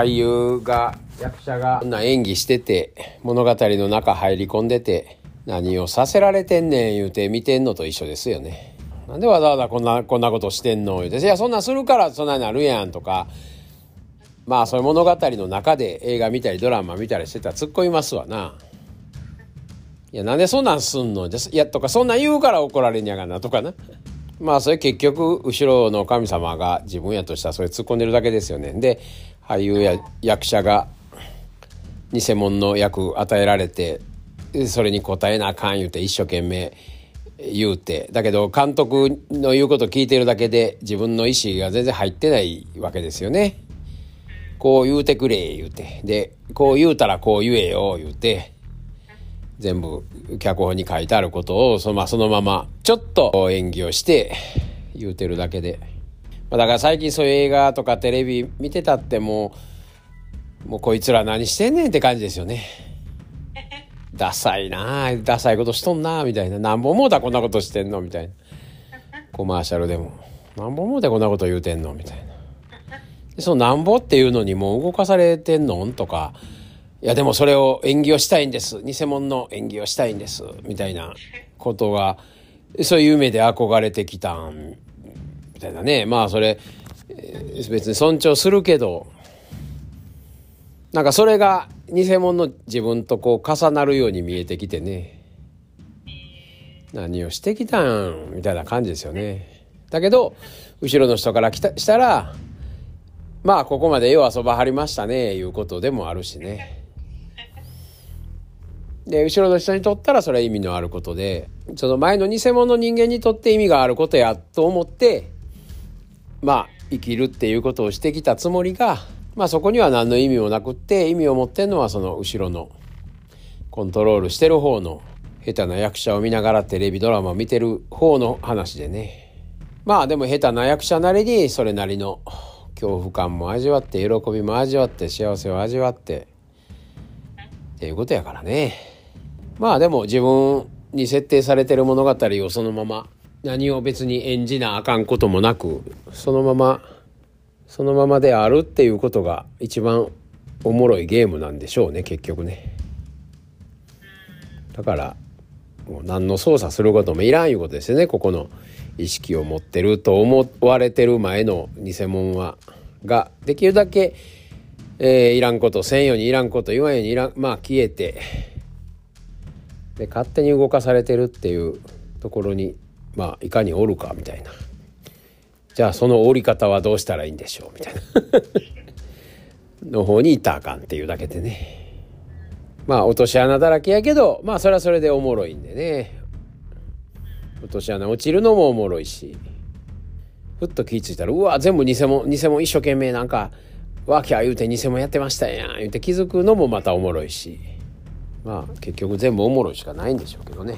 俳優が役者がこんな演技してて物語の中入り込んでて何をさせられてんねん言うて見てんのと一緒ですよね。なんでわざわざこんなこんなことしてんの？言うて「いやそんなんするからそんなになるやん」とかまあそういう物語の中で映画見たりドラマ見たりしてたら突っ込みますわな。いやなんでそんなんすんの？いやとかそんなん言うから怒られんやがなとかな。まあそれ結局後ろの神様が自分やとしたらそれ突っ込んでるだけですよね。で俳優や役者が偽物の役与えられてそれに応えなあかん言うて一生懸命言うてだけど監督の言うこと聞いてるだけで自分の意思が全然入ってないわけですよね。こう言うてくれ言うてでこう言うたらこう言えよ言うて全部脚本に書いてあることをその,、まあ、そのままちょっと演技をして言うてるだけで、まあ、だから最近そういう映画とかテレビ見てたってもうもうこいつら何してんねんって感じですよね。ダサいなダサいことしとんなみたいな。なんぼ思うたらこんなことしてんのみたいな。コマーシャルでも。なんぼ思うてこんなこと言うてんのみたいな。でそのなんぼっていうのにもう動かされてんのんとか、いやでもそれを演技をしたいんです。偽物の演技をしたいんです。みたいなことが、そういう夢で憧れてきたん、みたいなね。まあそれ、別に尊重するけど、なんかそれが偽物の自分とこう重なるように見えてきてね。何をしてきたん？みたいな感じですよね。だけど、後ろの人から来たしたら、まあここまでよう遊ばはりましたね、いうことでもあるしね。で、後ろの人にとったらそれは意味のあることで、その前の偽物の人間にとって意味があることやと思って、まあ生きるっていうことをしてきたつもりが、まあそこには何の意味もなくって意味を持ってんのはその後ろのコントロールしてる方の下手な役者を見ながらテレビドラマを見てる方の話でね。まあでも下手な役者なりにそれなりの恐怖感も味わって喜びも味わって幸せを味わってっていうことやからね。まあでも自分に設定されてる物語をそのまま何を別に演じなあかんこともなくそのままそのままであるっていうことが一番おもろいゲームなんでしょうね結局ね。だからもう何の操作することもいらんいうことですよねここの意識を持ってると思われてる前の偽物は。ができるだけ、えー、いらんことせんようにいらんこと言わんようにいらんまあ消えてで勝手に動かされてるっていうところにまあいかにおるかみたいな。じゃあその折り方はどうしたらいいんでしょうみたいな。の方に行ったらあかんっていうだけでね。まあ落とし穴だらけやけどまあそれはそれでおもろいんでね。落とし穴落ちるのもおもろいし。ふっと気ぃ付いたらうわ全部偽物偽物一生懸命なんかわきゃ言うて偽物やってましたやん言うて気づくのもまたおもろいし。まあ結局全部おもろいしかないんでしょうけどね。